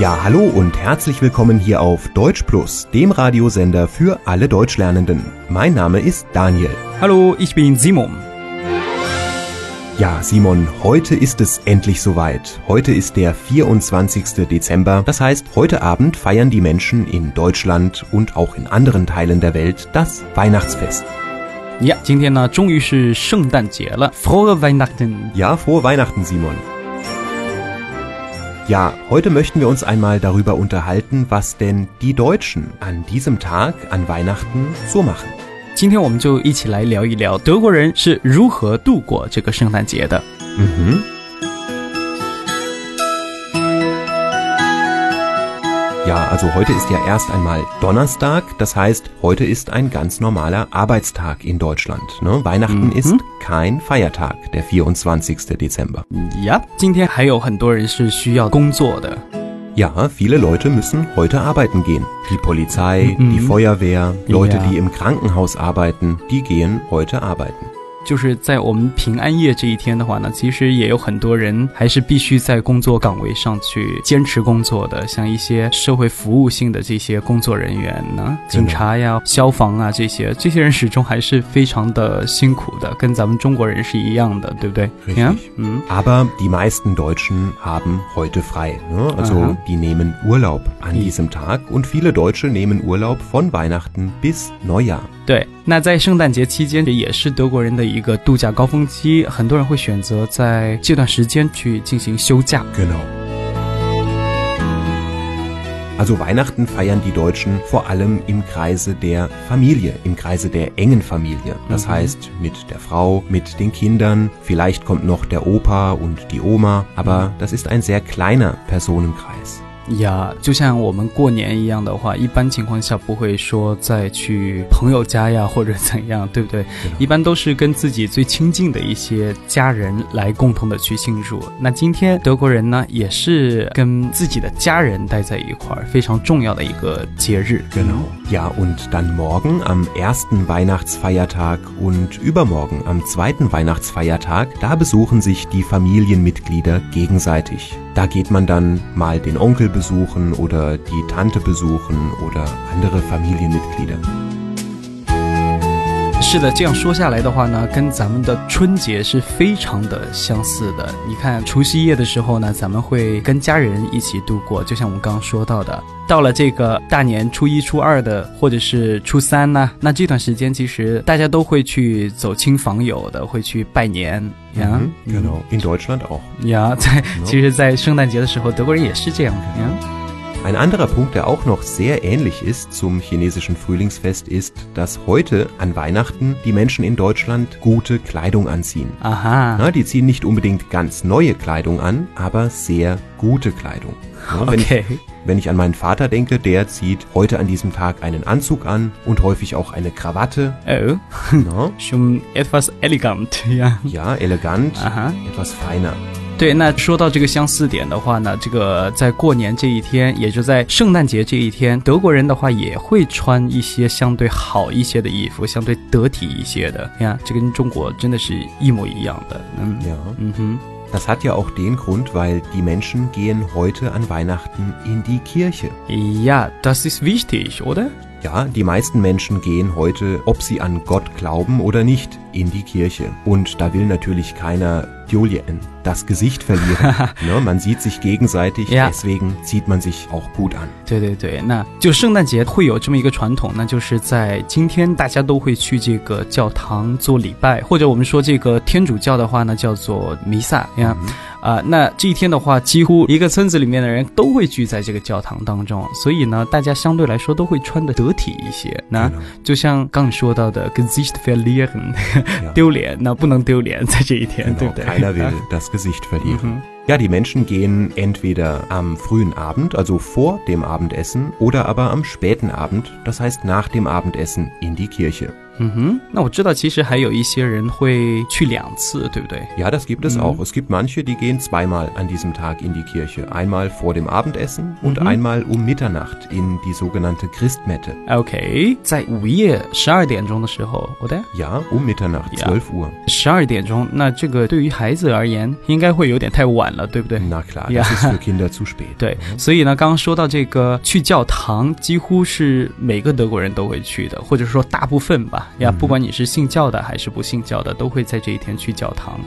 Ja, hallo und herzlich willkommen hier auf Deutsch Plus, dem Radiosender für alle Deutschlernenden. Mein Name ist Daniel. Hallo, ich bin Simon. Ja, Simon, heute ist es endlich soweit. Heute ist der 24. Dezember. Das heißt, heute Abend feiern die Menschen in Deutschland und auch in anderen Teilen der Welt das Weihnachtsfest. 呀，今天呢，终于是圣诞节了，Frohe Weihnachten。 Ja, frohe Weihnachten, Simon. Ja, heute möchten wir uns einmal darüber unterhalten, was denn die Deutschen an diesem Tag, an Weihnachten, so machen. 今天我们就一起来聊一聊德国人是如何度过这个圣诞节的。 Mhm. Ja, also heute ist ja erst einmal Donnerstag, das heißt, heute ist ein ganz normaler Arbeitstag in Deutschland. Ne? Weihnachten ist kein Feiertag, der 24. Dezember. 呀，今天还有很多人是需要工作的。 Ja, viele Leute müssen heute arbeiten gehen. Die Polizei, Mhm. die Feuerwehr, Leute, Ja. die im Krankenhaus arbeiten, die gehen heute arbeiten. 就是在我们平安夜这一天的话呢，其实也有很多人还是必须在工作岗位上去坚持工作的，像一些社会服务性的这些工作人员呢，警察呀、消防啊这些，这些人始终还是非常的辛苦的，跟咱们中国人是一样的，对不对嗯，Aber die meisten Deutschen haben heute frei. Ne? Also Aha. die nehmen Urlaub an diesem Tag und viele Deutsche nehmen Urlaub von Weihnachten bis Neujahr. 对。那在圣诞节期间，也是德国人的一个度假高峰期，很多人会选择在这段时间去进行休假。Genau. Also Weihnachten feiern die Deutschen vor allem im Kreise der Familie, im Kreise der engen Familie. Das Mhm. heißt mit der Frau, mit den Kindern, vielleicht kommt noch der Opa und die Oma, aber das ist ein sehr kleiner Personenkreis. 呀，就像我们过年一样的话，一般情况下不会说再去朋友家呀，或者怎样，对不对？一般都是跟自己最亲近的一些家人来共同的去庆祝。那今天德国人呢，也是跟自己的家人待在一块儿，非常重要的一个节日。Genau. Ja, und dann morgen am ersten Weihnachtsfeiertag und übermorgen am zweiten Weihnachtsfeiertag, da besuchen sich die Familienmitglieder gegenseitig. Da geht man dann mal den Onkel besuchen oder die Tante besuchen oder andere Familienmitglieder. 是的，这样说下来的话呢，跟咱们的春节是非常的相似的。你看，除夕夜的时候呢，咱们会跟家人一起度过，就像我们刚刚说到的。到了这个大年初一、初二的，或者是初三呢，那这段时间其实大家都会去走亲访友的，会去拜年呀。Mhm, genau. In Deutschland auch. 呀，在其实，在圣诞节的时候，德国人也是这样的呀。Ein anderer Punkt, der auch noch sehr ähnlich ist zum chinesischen Frühlingsfest, ist, dass heute an Weihnachten die Menschen in Deutschland gute Kleidung anziehen. Aha. Na, die ziehen nicht unbedingt ganz neue Kleidung an, aber sehr gute Kleidung. Ja, wenn, okay. ich, wenn ich an meinen Vater denke, der zieht heute an diesem Tag einen Anzug an und häufig auch eine Krawatte. Oh. Na? Schon etwas elegant, ja. Ja, elegant, Aha. etwas feiner. 对，那说到这个相似点的话呢，这个在过年这一天，也就在圣诞节这一天，德国人的话也会穿一些相对好一些的衣服，相对得体一些的。你看，这跟中国真的是一模一样的。嗯嗯哼，Das hat ja auch den Grund, weil die Menschen gehen heute an Weihnachten in die Kirche. Ja, das ist wichtig, oder? Ja, die meisten Menschen gehen heute, ob sie an Gott glauben oder nicht, in die Kirche. Und da will natürlich keiner Julien das Gesicht verlieren. ne, man sieht sich gegenseitig, Ja. deswegen zieht man sich auch gut an. 对对对，那就圣诞节会有这么一个传统，那就是在今天大家都会去这个教堂做礼拜，或者我们说这个天主教的话呢，叫做弥撒呀。啊、那这一天的话，几乎一个村子里面的人都会聚在这个教堂当中，所以呢，大家相对来说都会穿的得体一些。那.就像刚说到的 Gesicht verlieren，丢脸，那不能丢脸在这一天，对不对？keiner will das Gesicht verlieren. Mhm. Ja, die Menschen gehen entweder am frühen Abend, also vor dem Abendessen, oder aber am späten Abend, das heißt nach dem Abendessen, in die Kirche. Mhm. 那我知道，其实还有一些人会去两次，对不对？Ja, das gibt es auch. Es gibt manche, die gehen zweimal an diesem Tag in die Kirche. Einmal vor dem Abendessen und einmal um Mitternacht in die sogenannte Christmette. Okay. 在午夜十二点钟的时候，我的 Ja, um Mitternacht. 12 Uhr. 十二点钟，那这个对于孩子而言，应该会有点太晚了，对不对？Na klar, das ist für Kinder zu spät. 对，所以呢，刚刚说到这个去教堂，几乎是每个德国人都会去的，或者说大部分吧，呀，不管你是信教的还是不信教的，都会在这一天去教堂。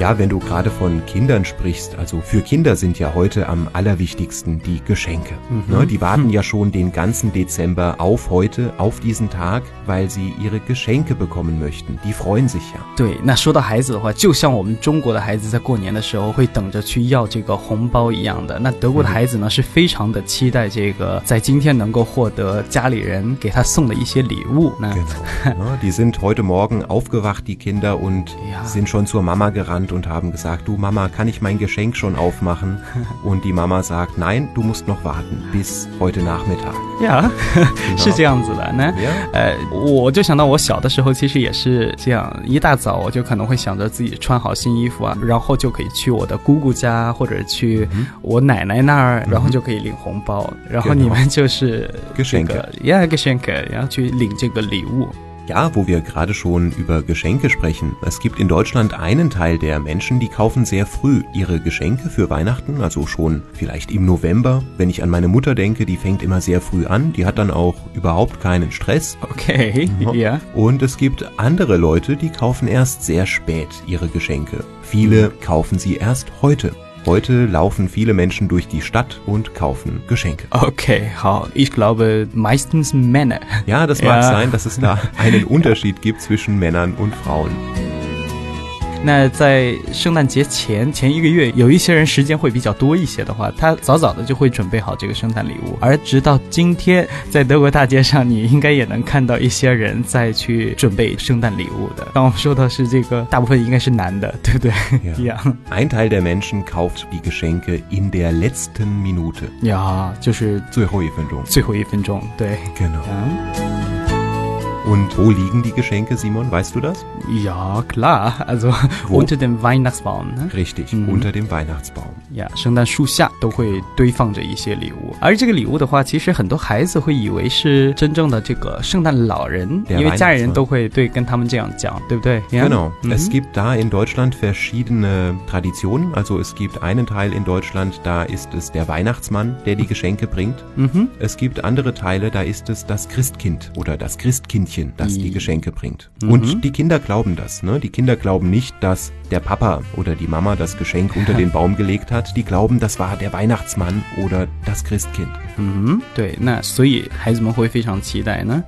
Ja, wenn du gerade von Kindern sprichst, also für Kinder sind ja heute am allerwichtigsten die Geschenke. Ne, die warten ja schon den ganzen Dezember auf heute, auf diesen Tag, weil sie ihre Geschenke bekommen möchten. Die freuen sich ja. 对，那说到孩子的话，就像我们中国的孩子在过年的时候会等着去要这个红包一样的，那德国的孩子呢是非常的期待这个在今天能够获得家里人给他送的一些礼物。那 Genau. Ne, die sind heute Morgen aufgewacht, die Kinder, und Ja. sind schon zur Mama gerannt und haben gesagt, du Mama, kann ich mein Geschenk schon aufmachen? Und die Mama sagt, nein, du musst noch warten bis heute Nachmittag. 呀，是这样子的。那 Ja. 呃，我就想到我小的时候，其实也是这样，一大早我就可能会想着自己穿好新衣服啊，然后就可以去我的姑姑家或者去我奶奶那儿，然后就可以领红包。然后 Genau. 你们就是这 Geschenke 个呀，geschenke，然后去领这个礼物。 Ja, wo wir gerade schon über Geschenke sprechen. Es gibt in Deutschland einen Teil der Menschen, die kaufen sehr früh ihre Geschenke für Weihnachten, also schon vielleicht im November. Wenn ich an meine Mutter denke, die fängt immer sehr früh an, die hat dann auch überhaupt keinen Stress. OK，呀、Und es gibt andere Leute, die kaufen erst sehr spät ihre Geschenke. Viele kaufen sie erst heute. Heute laufen viele Menschen durch die Stadt und kaufen Geschenke. OK，好，ich glaube meistens Männer。Ja, das mag Ja. sein, dass es da einen Unterschied gibt zwischen Männern und Frauen. 那在圣诞节前前一个月，有一些人时间会比较多一些的话，他早早的就会准备好这个圣诞礼物。而直到今天，在德国大街上，你应该也能看到一些人在去准备圣诞礼物的。当我们说的是这个，大部分应该是男的，对不对 Ein Teil der Menschen kauft die Geschenke in der letzten Minute. 呀，就是最后一分钟。最后一分钟，对。Genau. 嗯 Und wo liegen die Geschenke, Simon? Weißt du das? Ja, klar. Also Wo? unter dem Weihnachtsbaum. Ne? Richtig, Mhm. unter dem Weihnachtsbaum. 呀，圣诞树下都会堆放着一些礼物，而这个礼物的话，其实很多孩子会以为是真正的这个圣诞老人， Der 因为家人 Weihnachtsmann 都会对跟他们这样讲，对不对？呀 Genau. 嗯 Es gibt da in Deutschland verschiedene Traditionen. Also es gibt einen Teil in Deutschland, da ist es der Weihnachtsmann, der die Geschenke bringt. 嗯哼， Es gibt andere Teile, da ist es das Christkind oder das Christkindchen, das die I- Geschenke bringt. Mhm. Und die Kinder glauben das. Ne? Die Kinder glauben nicht, dass der Papa oder die Mama das Geschenk unter den Baum gelegt hat. Die glauben, das war der Weihnachtsmann oder das Christkind. 嗯哼，对，那所以孩子们会非常期待呢。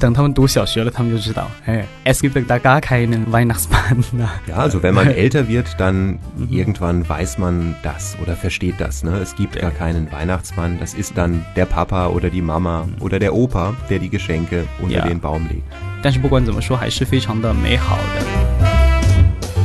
等他们读小学了，他们就知道，哎，es gibt da gar keinen Weihnachtsmann 呢。 Ja, also wenn man älter wird, dann irgendwann weiß man das oder versteht das. Ne? Es gibt gar keinen Weihnachtsmann. Das ist dann der Papa oder die Mama oder der Opa, der die Geschenke unter Ja. den Baum legt. 但是不管怎么说，还是非常的美好的。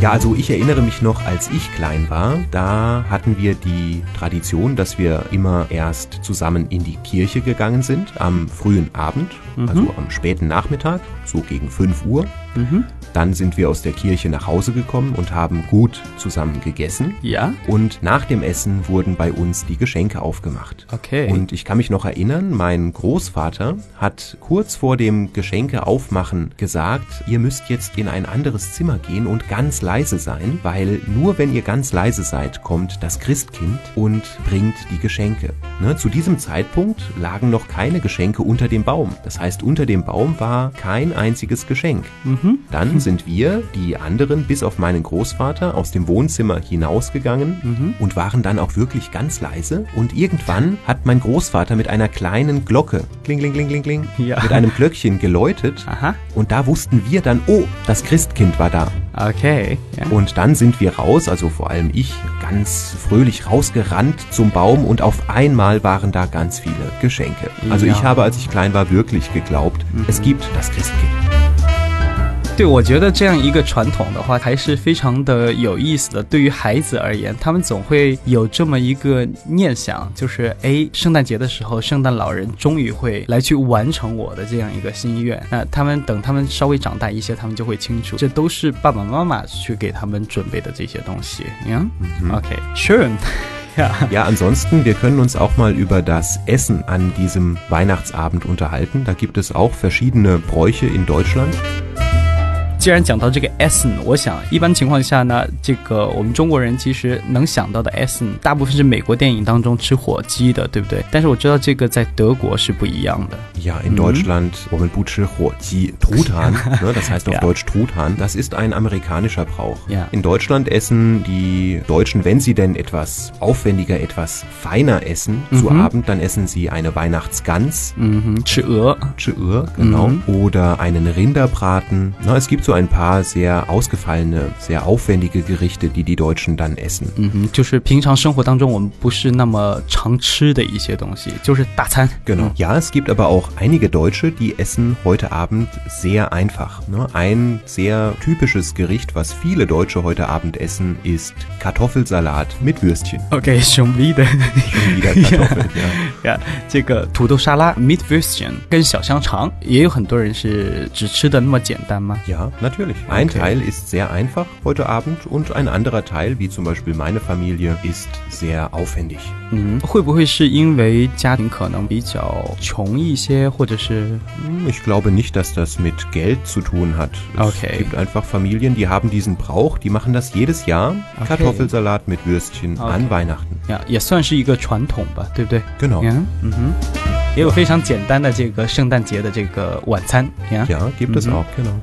Ja, also ich erinnere mich noch, als ich klein war, da hatten wir die Tradition, dass wir immer erst zusammen in die Kirche gegangen sind am frühen Abend, also am späten Nachmittag, so gegen 5 Uhr. Mhm. Dann sind wir aus der Kirche nach Hause gekommen und haben gut zusammen gegessen. Ja, Und nach dem Essen wurden bei uns die Geschenke aufgemacht. okay. Und ich kann mich noch erinnern, mein Großvater hat kurz vor dem Geschenke aufmachen gesagt, ihr müsst jetzt in ein anderes Zimmer gehen und ganz leise sein, weil nur wenn ihr ganz leise seid, kommt das Christkind und bringt die Geschenke. Ne, zu diesem Zeitpunkt lagen noch keine Geschenke unter dem Baum. Das heißt, unter dem Baum war kein einziges Geschenk. Mhm. Dann sind wir, die anderen, bis auf meinen Großvater, aus dem Wohnzimmer hinausgegangen Mhm. und waren dann auch wirklich ganz leise. Und irgendwann hat mein Großvater mit einer kleinen Glocke, kling, kling, kling, kling, kling, Ja. mit einem Glöckchen geläutet. Aha, Und da wussten wir dann, oh, das Christkind war da. okay. Ja. Und dann sind wir raus, also vor allem ich, ganz fröhlich rausgerannt zum Baum und auf einmal waren da ganz viele Geschenke. Also Ja. ich habe, als ich klein war, wirklich geglaubt, es gibt das Christkind. 对，我觉得这样一个传统的话，还是非常的有意思的。对于孩子而言，他们总会有这么一个念想，就是哎，圣诞节的时候，圣诞老人终于会来去完成我的这样一个心愿。那他们等他们稍微长大一些，他们就会清楚，这都是爸爸妈妈去给他们准备的这些东西。Ja, okay, schön. Ja. ja, ansonsten, wir können uns auch mal über das Essen an diesem Weihnachtsabend unterhalten. Da gibt es auch verschiedene Bräuche in Deutschland. 既然讲到这个 Essen，我想一般情况下呢，这个我们中国人其实能想到的 Essen，大部分是美国电影当中吃火鸡的，对不对？但是我知道这个在德国是不一样的。Ja, in Deutschland, wo man gut火鸡 Truthahn, ne, das heißt auf ja. Deutsch Truthahn, das ist ein amerikanischer Brauch. Ja. In Deutschland essen die Deutschen, wenn sie denn etwas aufwendiger, etwas feiner essen mhm. zu Abend, dann essen sie eine Weihnachtsgans. Mhm. Ch'ur. Ch'ur, genau. Mhm. Oder einen Rinderbraten. Na, es gibt so ein paar sehr ausgefallene, sehr aufwendige Gerichte, die die Deutschen dann essen. Mhm, 就是平常生活当中我们不是那么常吃的一些东西，就是大餐。Genau. Ja, es gibt aber auch einige Deutsche, die essen heute Abend sehr einfach. Ne? Ein sehr typisches Gericht, was viele Deutsche heute Abend essen, ist Kartoffelsalat mit Würstchen. Okay, schon wieder. schon wieder Kartoffeln, ja. ja, 这个土豆沙拉 mit Würstchen 跟小香肠，也有很多人是只吃的那么简单吗？Ja, natürlich. Ein okay. Teil ist sehr einfach heute Abend und ein anderer Teil, wie zum Beispiel meine Familie, ist sehr aufwendig. 嗯，会不会是因为家庭可能比较穷一些，或者是？Ich glaube nicht, dass das mit Geld zu tun hat. Es okay. gibt einfach Familien, die haben diesen Brauch, die machen das jedes Jahr. Okay. Kartoffelsalat mit Würstchen okay. an Weihnachten. Ja, 也算是一个传统吧，对不对？Genau. Ja, 嗯哼，也有非常简单的这个圣诞节的这个晚餐。Ja, ja gibt es auch, genau.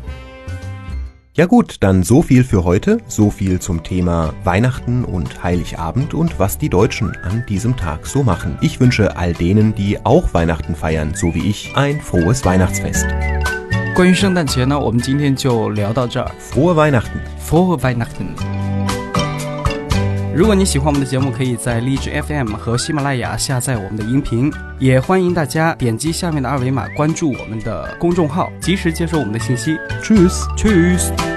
Ja gut, dann so viel für heute, so viel zum Thema Weihnachten und Heiligabend und was die Deutschen an diesem Tag so machen. Ich wünsche all denen, die auch Weihnachten feiern, so wie ich, ein frohes Weihnachtsfest. 关于圣诞节呢，我们今天就聊到这儿。Frohe Weihnachten. Frohe Weihnachten. 如果你喜欢我们的节目，可以在荔枝 FM 和喜马拉雅下载我们的音频，也欢迎大家点击下面的二维码关注我们的公众号，及时接收我们的信息。Tschüss. Tschüss.